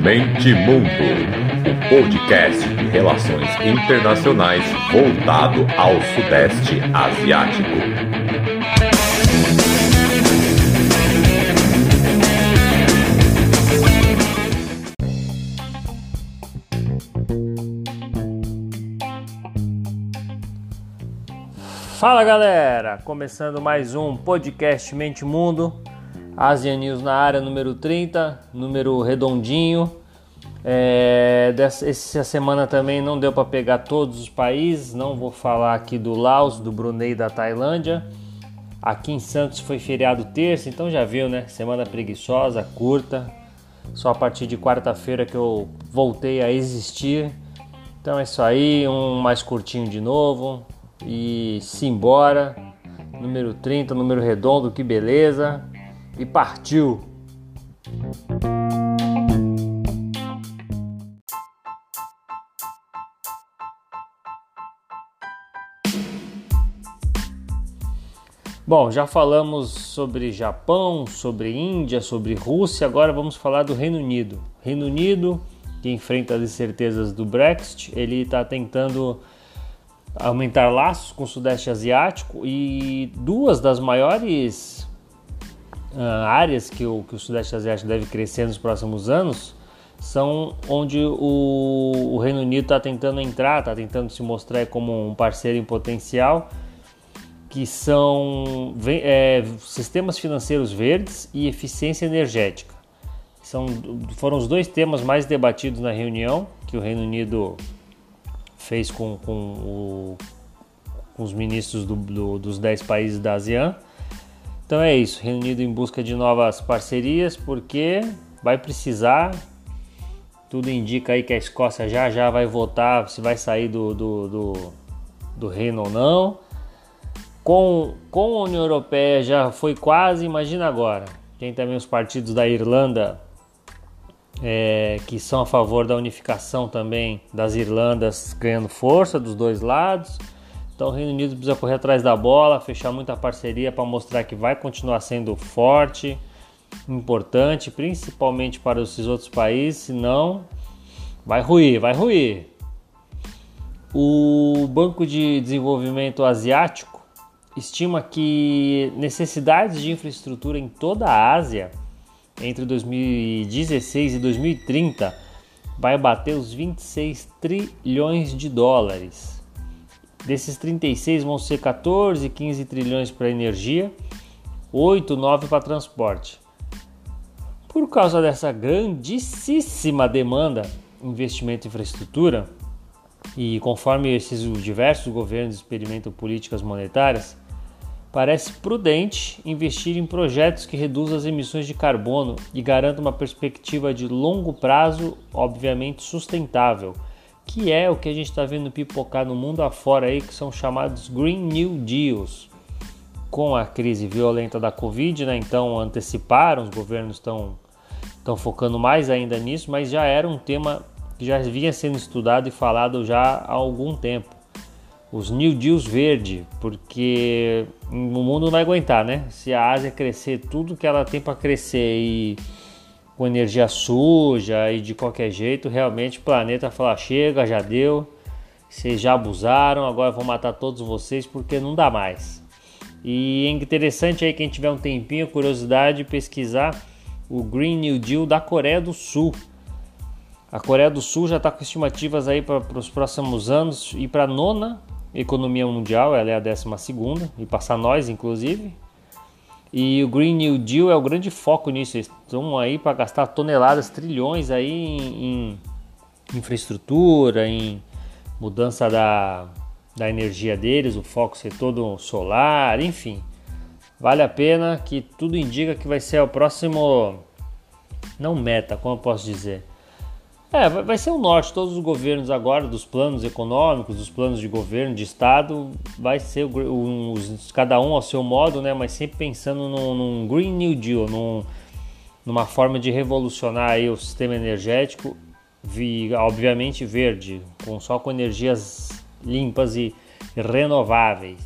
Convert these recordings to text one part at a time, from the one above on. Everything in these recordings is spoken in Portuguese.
Mente Mundo, o podcast de relações internacionais voltado ao Sudeste Asiático. Fala galera, começando mais um podcast Mente Mundo, Asian News na área número 30, número redondinho. É, dessa, essa semana também não deu para pegar todos os países, não vou falar aqui do Laos, do Brunei, da Tailândia. Aqui em Santos foi feriado terça, então já viu, né? Semana preguiçosa, curta. Só a partir de quarta-feira que eu voltei a existir. Então é isso aí, um mais curtinho de novo e simbora. Número 30, número redondo, que beleza. E partiu. Bom, já falamos sobre Japão, sobre Índia, sobre Rússia, agora vamos falar do Reino Unido. Reino Unido, que enfrenta as incertezas do Brexit, ele está tentando aumentar laços com o Sudeste Asiático e duas das maiores áreas que o, que o Sudeste Asiático deve crescer nos próximos anos são onde o, o Reino Unido está tentando entrar, está tentando se mostrar como um parceiro em potencial, que são é, sistemas financeiros verdes e eficiência energética. São, foram os dois temas mais debatidos na reunião que o Reino Unido fez com, com, o, com os ministros do, do, dos 10 países da ASEAN. Então é isso, Reino Unido em busca de novas parcerias, porque vai precisar. Tudo indica aí que a Escócia já já vai votar se vai sair do, do, do, do reino ou não. Com, com a União Europeia já foi quase, imagina agora. Tem também os partidos da Irlanda é, que são a favor da unificação também das Irlandas ganhando força dos dois lados. Então o Reino Unido precisa correr atrás da bola, fechar muita parceria para mostrar que vai continuar sendo forte, importante, principalmente para esses outros países, senão vai ruir, vai ruir. O Banco de Desenvolvimento Asiático estima que necessidades de infraestrutura em toda a Ásia entre 2016 e 2030 vai bater os 26 trilhões de dólares. Desses 36 vão ser 14, 15 trilhões para energia, 8, 9 para transporte. Por causa dessa grandíssima demanda investimento em infraestrutura, e conforme esses diversos governos experimentam políticas monetárias, Parece prudente investir em projetos que reduzam as emissões de carbono e garantam uma perspectiva de longo prazo, obviamente sustentável, que é o que a gente está vendo pipocar no mundo afora aí, que são chamados Green New Deals. Com a crise violenta da Covid, né, então anteciparam, os governos estão, estão focando mais ainda nisso, mas já era um tema que já vinha sendo estudado e falado já há algum tempo os New Deals verde, porque o mundo não vai aguentar, né? Se a Ásia crescer tudo que ela tem para crescer e com energia suja e de qualquer jeito, realmente o planeta falar chega, já deu, vocês já abusaram, agora vou matar todos vocês porque não dá mais. E é interessante aí quem tiver um tempinho, curiosidade, pesquisar o Green New Deal da Coreia do Sul. A Coreia do Sul já está com estimativas aí para os próximos anos e para a nona economia mundial, ela é a décima segunda, e passar nós, inclusive. E o Green New Deal é o grande foco nisso. Eles estão aí para gastar toneladas, trilhões aí em, em, infraestrutura, em mudança da, da energia deles, o foco ser todo solar, enfim. Vale a pena que tudo indica que vai ser o próximo, não meta, como eu posso dizer, é, vai ser o norte. Todos os governos agora, dos planos econômicos, dos planos de governo, de Estado, vai ser um, cada um ao seu modo, né? Mas sempre pensando num, num Green New Deal, num, numa forma de revolucionar aí o sistema energético, vi, obviamente verde, com, só com energias limpas e renováveis.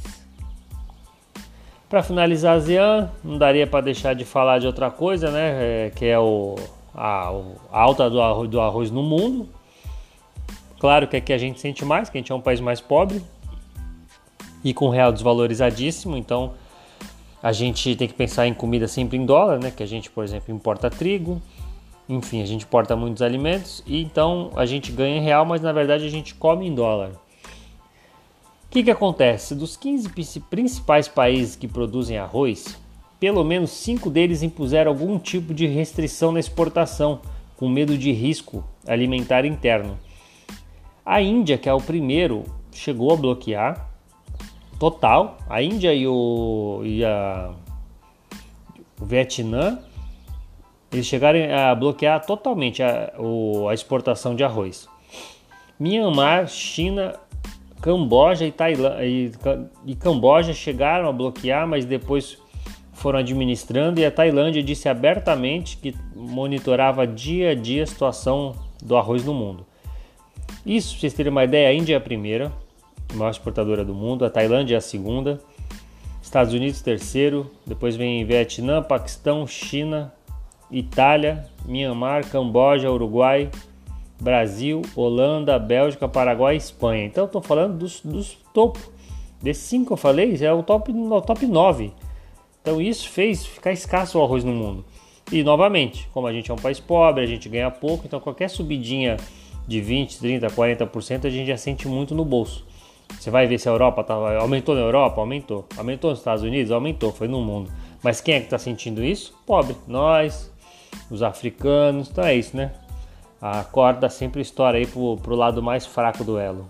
Para finalizar a ASEAN, não daria para deixar de falar de outra coisa, né? É, que é o a, alta do arroz, do arroz no mundo. Claro que aqui a gente sente mais, que a gente é um país mais pobre e com real desvalorizadíssimo, então a gente tem que pensar em comida sempre em dólar, né? Que a gente, por exemplo, importa trigo, enfim, a gente importa muitos alimentos e então a gente ganha em real, mas na verdade a gente come em dólar. O que, que acontece? Dos 15 principais países que produzem arroz, pelo menos 5 deles impuseram algum tipo de restrição na exportação, com medo de risco alimentar interno. A Índia, que é o primeiro, chegou a bloquear total. A Índia e o, e a, o Vietnã eles chegaram a bloquear totalmente a, a exportação de arroz. Myanmar, China, Camboja e, Tailândia, e, e Camboja chegaram a bloquear, mas depois foram administrando e a Tailândia disse abertamente que monitorava dia a dia a situação do arroz no mundo. Isso, para vocês terem uma ideia, a Índia é a primeira, maior exportadora do mundo, a Tailândia é a segunda, Estados Unidos terceiro, depois vem Vietnã, Paquistão, China, Itália, Myanmar, Camboja, Uruguai, Brasil, Holanda, Bélgica, Paraguai e Espanha. Então estou falando dos, dos topo. Desses cinco que eu falei, é o top, o top 9. Então isso fez ficar escasso o arroz no mundo. E novamente, como a gente é um país pobre, a gente ganha pouco, então qualquer subidinha de 20, 30, 40% a gente já sente muito no bolso. Você vai ver se a Europa tá, aumentou na Europa, aumentou. Aumentou nos Estados Unidos, aumentou, foi no mundo. Mas quem é que está sentindo isso? Pobre. Nós, os africanos, então é isso, né? A corda sempre estoura aí pro, pro lado mais fraco do elo.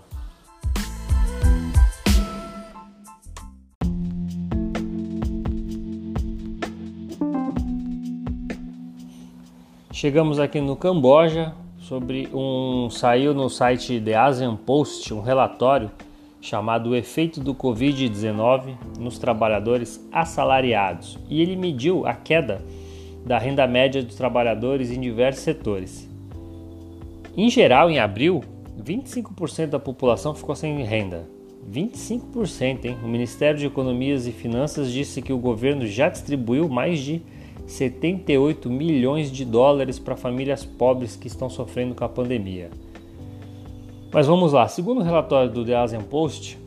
Chegamos aqui no Camboja sobre um saiu no site The Asian Post um relatório chamado O efeito do COVID-19 nos trabalhadores assalariados e ele mediu a queda da renda média dos trabalhadores em diversos setores. Em geral, em abril, 25% da população ficou sem renda. 25%, hein? O Ministério de Economias e Finanças disse que o governo já distribuiu mais de 78 milhões de dólares para famílias pobres que estão sofrendo com a pandemia. Mas vamos lá, segundo o relatório do The Asian Post,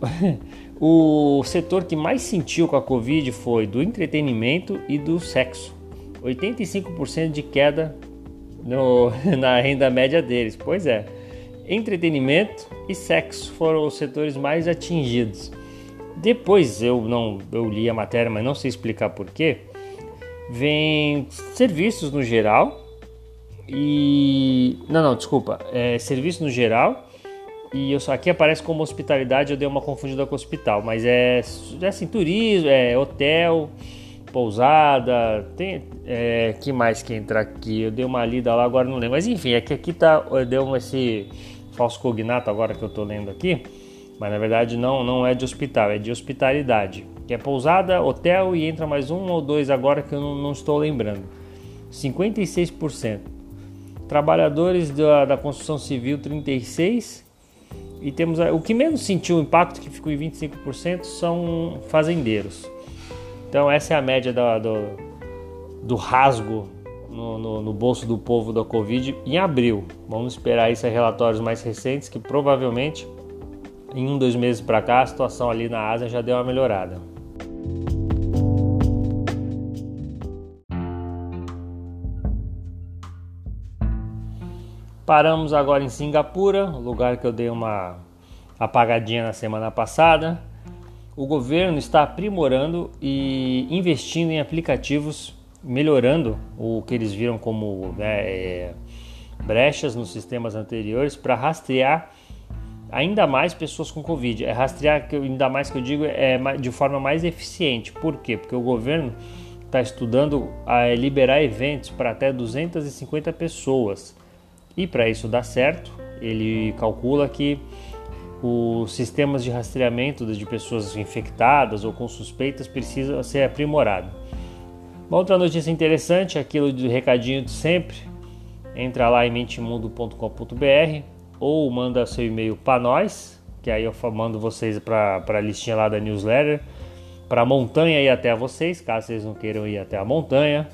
o setor que mais sentiu com a Covid foi do entretenimento e do sexo. 85% de queda no, na renda média deles. Pois é, entretenimento e sexo foram os setores mais atingidos. Depois eu não eu li a matéria, mas não sei explicar porquê vem serviços no geral e não, não, desculpa, é, serviço no geral e eu só aqui aparece como hospitalidade, eu dei uma confundida com hospital, mas é, é assim, turismo, é hotel, pousada, tem é, que mais que entra aqui? Eu dei uma lida lá, agora não lembro, mas enfim, é que aqui tá, deu esse falso cognato agora que eu tô lendo aqui, mas na verdade não, não é de hospital, é de hospitalidade que é pousada, hotel e entra mais um ou dois agora que eu não, não estou lembrando. 56%. Trabalhadores da, da construção civil, 36%. E temos o que menos sentiu o impacto, que ficou em 25%, são fazendeiros. Então, essa é a média do, do rasgo no, no, no, bolso do povo da Covid em abril. Vamos esperar isso relatórios mais recentes, que provavelmente em um, dois meses para cá a situação ali na Ásia já deu uma melhorada. Paramos agora em Singapura, lugar que eu dei uma apagadinha na semana passada. O governo está aprimorando e investindo em aplicativos, melhorando o que eles viram como né, é, brechas nos sistemas anteriores para rastrear ainda mais pessoas com Covid. É rastrear, ainda mais que eu digo, é de forma mais eficiente. Por quê? Porque o governo está estudando a liberar eventos para até 250 pessoas. E para isso dar certo, ele calcula que os sistemas de rastreamento de pessoas infectadas ou com suspeitas precisam ser aprimorados. Uma outra notícia interessante, aquilo do recadinho de sempre, entra lá em mentemundo.com.br ou manda seu e-mail para nós, que aí eu mando vocês para a listinha lá da newsletter, para a montanha ir até vocês, caso vocês não queiram ir até a montanha.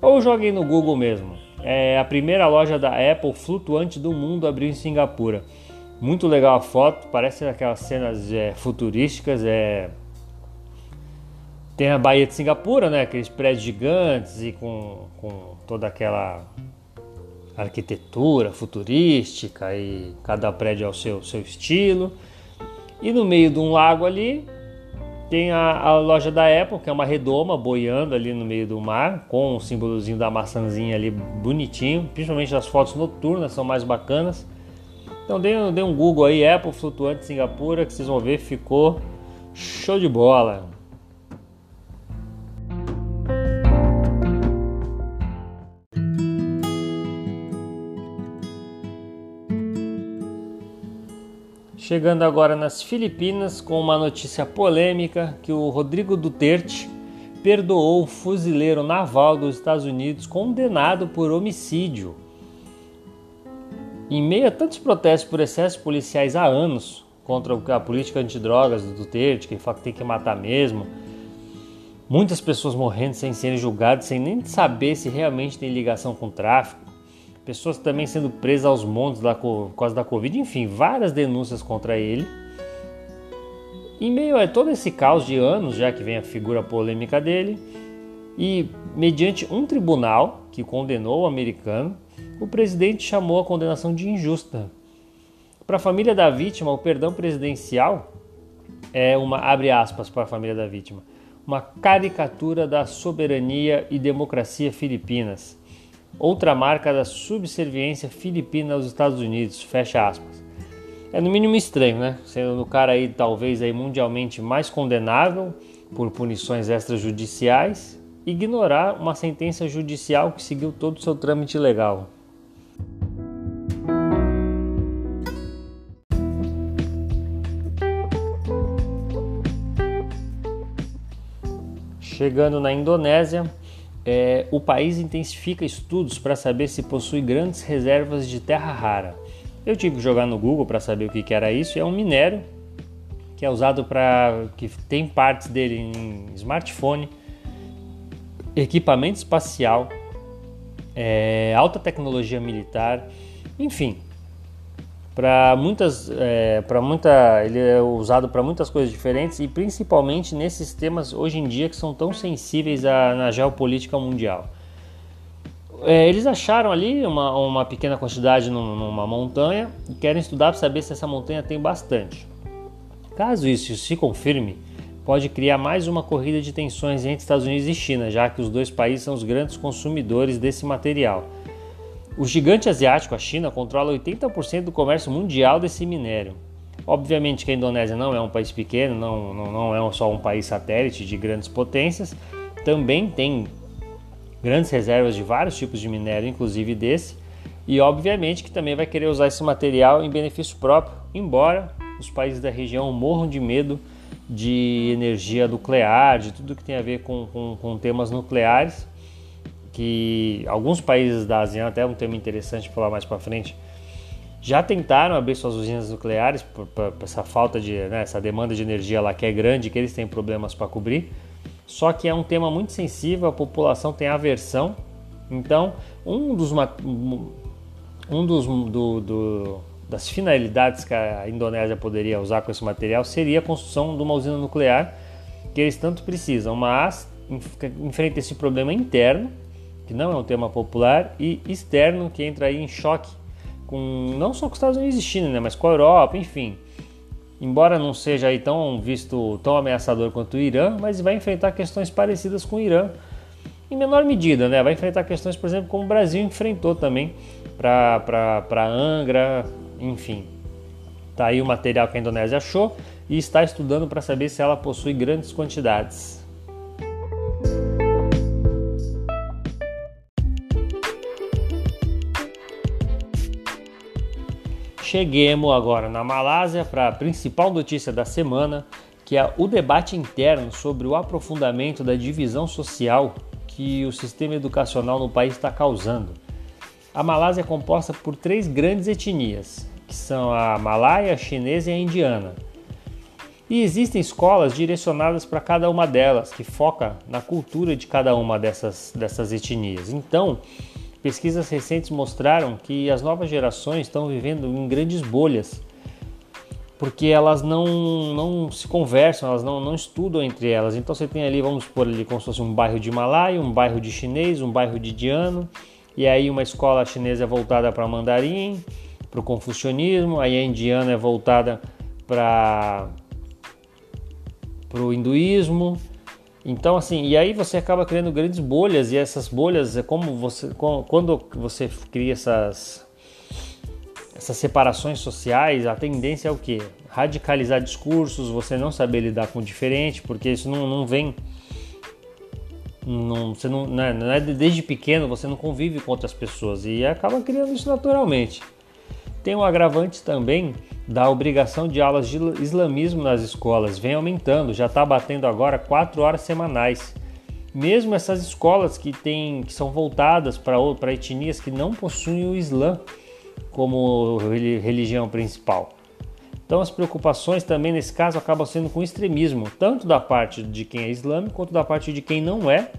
Ou joguem no Google mesmo. É a primeira loja da Apple flutuante do mundo abriu em Singapura. Muito legal a foto, parece aquelas cenas é, futurísticas. É... Tem a Baía de Singapura, né? Aqueles prédios gigantes e com, com toda aquela arquitetura futurística e cada prédio ao seu, seu estilo. E no meio de um lago ali tem a, a, loja da Apple, que é uma redoma boiando ali no meio do mar, com o símbolozinho da maçãzinha ali bonitinho. Principalmente as fotos noturnas são mais bacanas. Então dê, dê um Google aí, Apple flutuante Singapura, que vocês vão ver, ficou show de bola. Chegando agora nas Filipinas com uma notícia polêmica que o Rodrigo Duterte perdoou um fuzileiro naval dos Estados Unidos condenado por homicídio. Em meio a tantos protestos por excessos policiais há anos contra a política antidrogas do Duterte, que tem que matar mesmo, muitas pessoas morrendo sem serem julgadas, sem nem saber se realmente tem ligação com o tráfico, pessoas também sendo presas aos montes da, por causa da Covid, enfim, várias denúncias contra ele. Em meio a todo esse caos de anos, já que vem a figura polêmica dele, e mediante um tribunal que condenou o americano, o presidente chamou a condenação de injusta. Para a família da vítima, o perdão presidencial é uma abre aspas para a família da vítima, uma caricatura da soberania e democracia filipinas outra marca da subserviência filipina aos Estados Unidos, fecha aspas. É no mínimo estranho, né? Sendo o cara aí talvez aí mundialmente mais condenável por punições extrajudiciais, ignorar uma sentença judicial que seguiu todo o seu trâmite legal. Chegando na Indonésia, é, o país intensifica estudos para saber se possui grandes reservas de terra rara. Eu tive que jogar no Google para saber o que, que era isso. É um minério que é usado para que tem partes dele em smartphone, equipamento espacial, é, alta tecnologia militar, enfim, para muitas é, para muita ele é usado para muitas coisas diferentes e principalmente nesses temas hoje em dia que são tão sensíveis na geopolítica mundial. É, eles acharam ali uma, uma pequena quantidade numa montanha e querem estudar para saber se essa montanha tem bastante. Caso isso se confirme pode criar mais uma corrida de tensões entre Estados Unidos e China já que os dois países são os grandes consumidores desse material o gigante asiático, a China, controla 80% do comércio mundial desse minério. Obviamente que a Indonésia não é um país pequeno, não, não, não é só um país satélite de grandes potências, também tem grandes reservas de vários tipos de minério, inclusive desse, e obviamente que também vai querer usar esse material em benefício próprio, embora os países da região morram de medo de energia nuclear, de tudo que tem a ver com, com, com temas nucleares que alguns países da ASEAN, até um tema interessante falar mais para frente, já tentaram abrir suas usinas nucleares por, por, por essa falta de, né, essa demanda de energia lá que é grande, que eles têm problemas para cobrir. Só que é um tema muito sensível, a população tem aversão. Então, um dos, um dos do, do, das finalidades que a Indonésia poderia usar com esse material seria a construção de uma usina nuclear que eles tanto precisam, mas enfrenta esse problema interno que não é um tema popular, e externo, que entra aí em choque com não só com os Estados Unidos e China, né, mas com a Europa, enfim. Embora não seja aí tão visto tão ameaçador quanto o Irã, mas vai enfrentar questões parecidas com o Irã, em menor medida, né? Vai enfrentar questões, por exemplo, como o Brasil enfrentou também para Angra, enfim. Tá aí o material que a Indonésia achou e está estudando para saber se ela possui grandes quantidades. Cheguemos agora na Malásia para a principal notícia da semana, que é o debate interno sobre o aprofundamento da divisão social que o sistema educacional no país está causando. A Malásia é composta por três grandes etnias, que são a malaia, a chinesa e a indiana. E existem escolas direcionadas para cada uma delas, que foca na cultura de cada uma dessas, dessas etnias. Então, pesquisas recentes mostraram que as novas gerações estão vivendo em grandes bolhas, porque elas não, não se conversam, elas não, não estudam entre elas. Então você tem ali, vamos supor ali como se fosse um bairro de Malai, um bairro de chinês, um bairro de indiano, e aí uma escola chinesa é voltada para mandarim, para o confucionismo, aí a indiana é voltada para o hinduísmo. Então, assim, e aí você acaba criando grandes bolhas, e essas bolhas é como você. Quando você cria essas, essas separações sociais, a tendência é o quê? Radicalizar discursos, você não saber lidar com o diferente, porque isso não, não vem. Não, você não, não é, não é desde pequeno você não convive com outras pessoas e acaba criando isso naturalmente. Tem um agravante também da obrigação de aulas de islamismo nas escolas, vem aumentando, já está batendo agora 4 horas semanais. Mesmo essas escolas que, tem, que são voltadas para etnias que não possuem o Islã como religião principal. Então as preocupações também nesse caso acabam sendo com extremismo, tanto da parte de quem é islâmico quanto da parte de quem não é,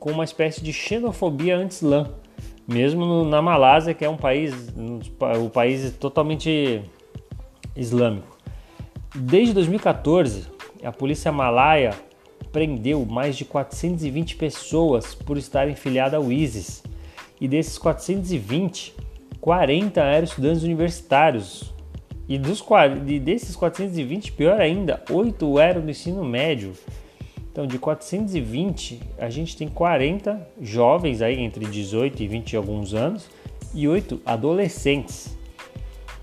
com uma espécie de xenofobia anti-islã mesmo no, na Malásia, que é um país, um país totalmente islâmico. Desde 2014, a polícia malaia prendeu mais de 420 pessoas por estarem filiadas ao ISIS. E desses 420, 40 eram estudantes universitários. E, dos, e desses 420, pior ainda, 8 eram do ensino médio. Então, de 420, a gente tem 40 jovens aí entre 18 e 20 e alguns anos e 8 adolescentes.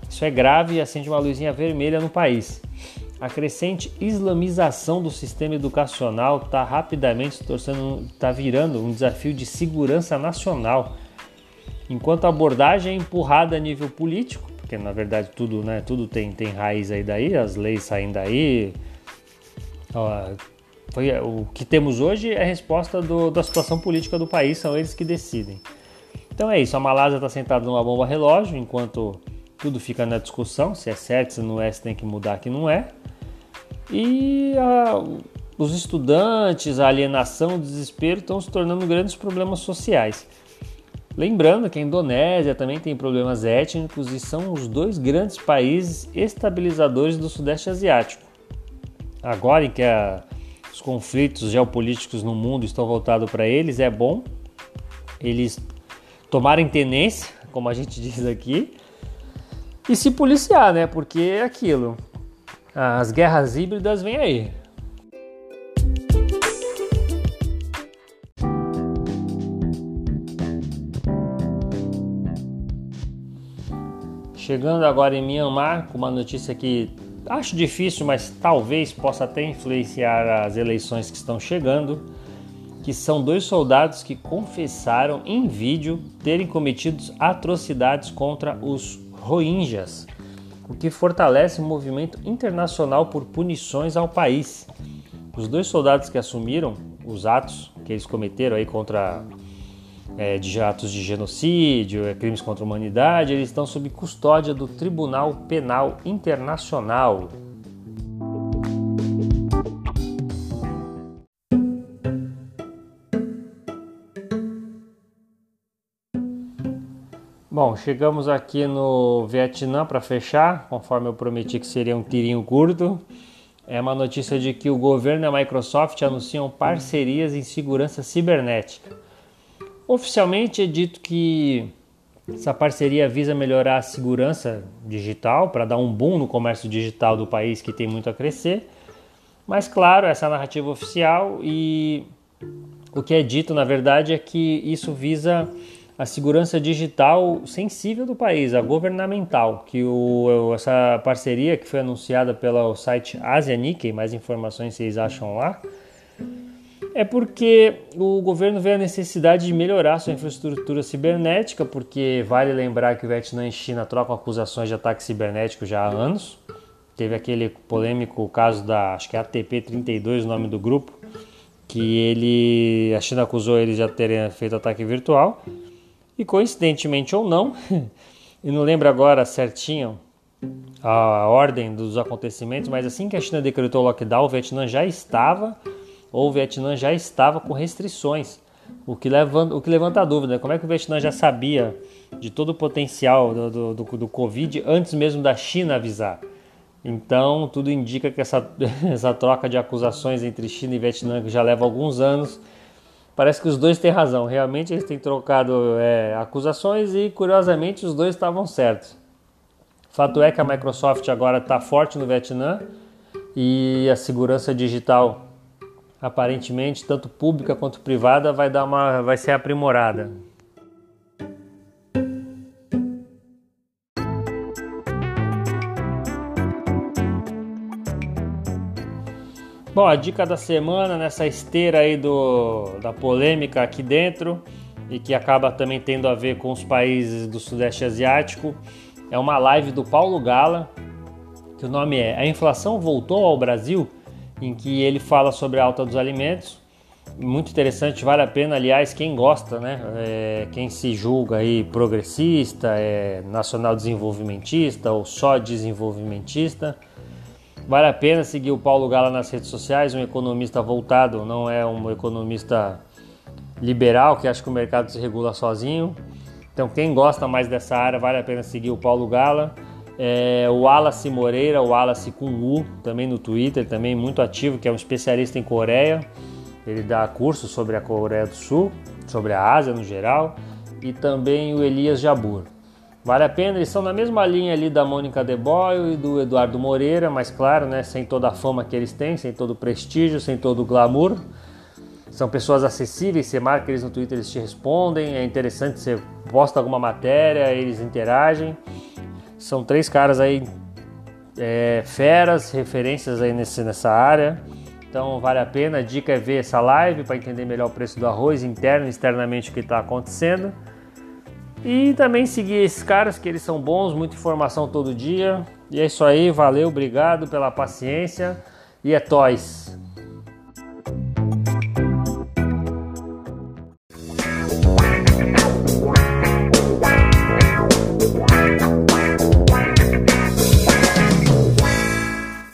Isso é grave e acende uma luzinha vermelha no país. A crescente islamização do sistema educacional está rapidamente se torcendo, está virando um desafio de segurança nacional. Enquanto a abordagem é empurrada a nível político, porque na verdade tudo, né, tudo tem, tem raiz aí daí, as leis saem daí, foi, o que temos hoje é a resposta do, da situação política do país, são eles que decidem. Então é isso, a Malásia está sentada numa bomba relógio, enquanto tudo fica na discussão, se é certo, se não é, se tem que mudar, que não é. E a, os estudantes, a alienação, o desespero estão se tornando grandes problemas sociais. Lembrando que a Indonésia também tem problemas étnicos e são os dois grandes países estabilizadores do Sudeste Asiático. Agora em que a os conflitos geopolíticos no mundo estão voltados para eles, é bom eles tomarem tenência, como a gente diz aqui, e se policiar, né? Porque é aquilo. As guerras híbridas vêm aí. Chegando agora em Myanmar, com uma notícia que Acho difícil, mas talvez possa até influenciar as eleições que estão chegando, que são dois soldados que confessaram em vídeo terem cometido atrocidades contra os Rohingyas, o que fortalece o movimento internacional por punições ao país. Os dois soldados que assumiram os atos que eles cometeram aí contra é, de atos de genocídio, é, crimes contra a humanidade, eles estão sob custódia do Tribunal Penal Internacional. Bom, chegamos aqui no Vietnã para fechar, conforme eu prometi que seria um tirinho curto. É uma notícia de que o governo e a Microsoft anunciam parcerias em segurança cibernética. Oficialmente é dito que essa parceria visa melhorar a segurança digital para dar um boom no comércio digital do país que tem muito a crescer. Mas claro, essa é a narrativa oficial e o que é dito na verdade é que isso visa a segurança digital sensível do país, a governamental, que o, essa parceria que foi anunciada pelo site Asia Nikkei, mais informações vocês acham lá, é porque o governo vê a necessidade de melhorar sua infraestrutura cibernética, porque vale lembrar que o Vietnã e China trocam acusações de ataque cibernético já há anos. Teve aquele polêmico caso da, acho que é ATP-32, o nome do grupo, que ele, a China acusou eles de terem feito ataque virtual. E coincidentemente ou não, e não lembro agora certinho a ordem dos acontecimentos, mas assim que a China decretou o lockdown, o Vietnã já estava, ou o Vietnã já estava com restrições, o que levanta, o que levanta a dúvida, como é que o Vietnã já sabia de todo o potencial do, do, do, do Covid antes mesmo da China avisar? Então, tudo indica que essa, essa troca de acusações entre China e Vietnã, que já leva alguns anos, parece que os dois têm razão. Realmente eles têm trocado é, acusações e, curiosamente, os dois estavam certos. Fato é que a Microsoft agora está forte no Vietnã e a segurança digital, aparentemente, tanto pública quanto privada, vai, dar uma, vai ser aprimorada. Bom, a dica da semana nessa esteira aí do, da polêmica aqui dentro e que acaba também tendo a ver com os países do Sudeste Asiático é uma live do Paulo Gala, que o nome é A Inflação Voltou ao Brasil, em que ele fala sobre a alta dos alimentos. Muito interessante, vale a pena, aliás, quem gosta, né? É, quem se julga aí progressista, é nacional desenvolvimentista ou só desenvolvimentista Vale a pena seguir o Paulo Gala nas redes sociais, um economista voltado, não é um economista liberal que acha que o mercado se regula sozinho. Então, quem gosta mais dessa área, vale a pena seguir o Paulo Gala. É, o Wallace Moreira, o Wallace com U, também no Twitter, também muito ativo, que é um especialista em Coreia. Ele dá cursos sobre a Coreia do Sul, sobre a Ásia no geral. E também o Elias Jabur. Vale a pena, eles são na mesma linha ali da Mônica De Boyle e do Eduardo Moreira, mas claro, né, sem toda a fama que eles têm, sem todo o prestígio, sem todo o glamour. São pessoas acessíveis, você marca eles no Twitter, eles te respondem, é interessante, você posta alguma matéria, eles interagem. São três caras aí é, feras, referências aí nesse, nessa área. Então vale a pena, a dica é ver essa live para entender melhor o preço do arroz interno e externamente o que está acontecendo. E também seguir esses caras que eles são bons, muita informação todo dia. E é isso aí, valeu, obrigado pela paciência e é toys.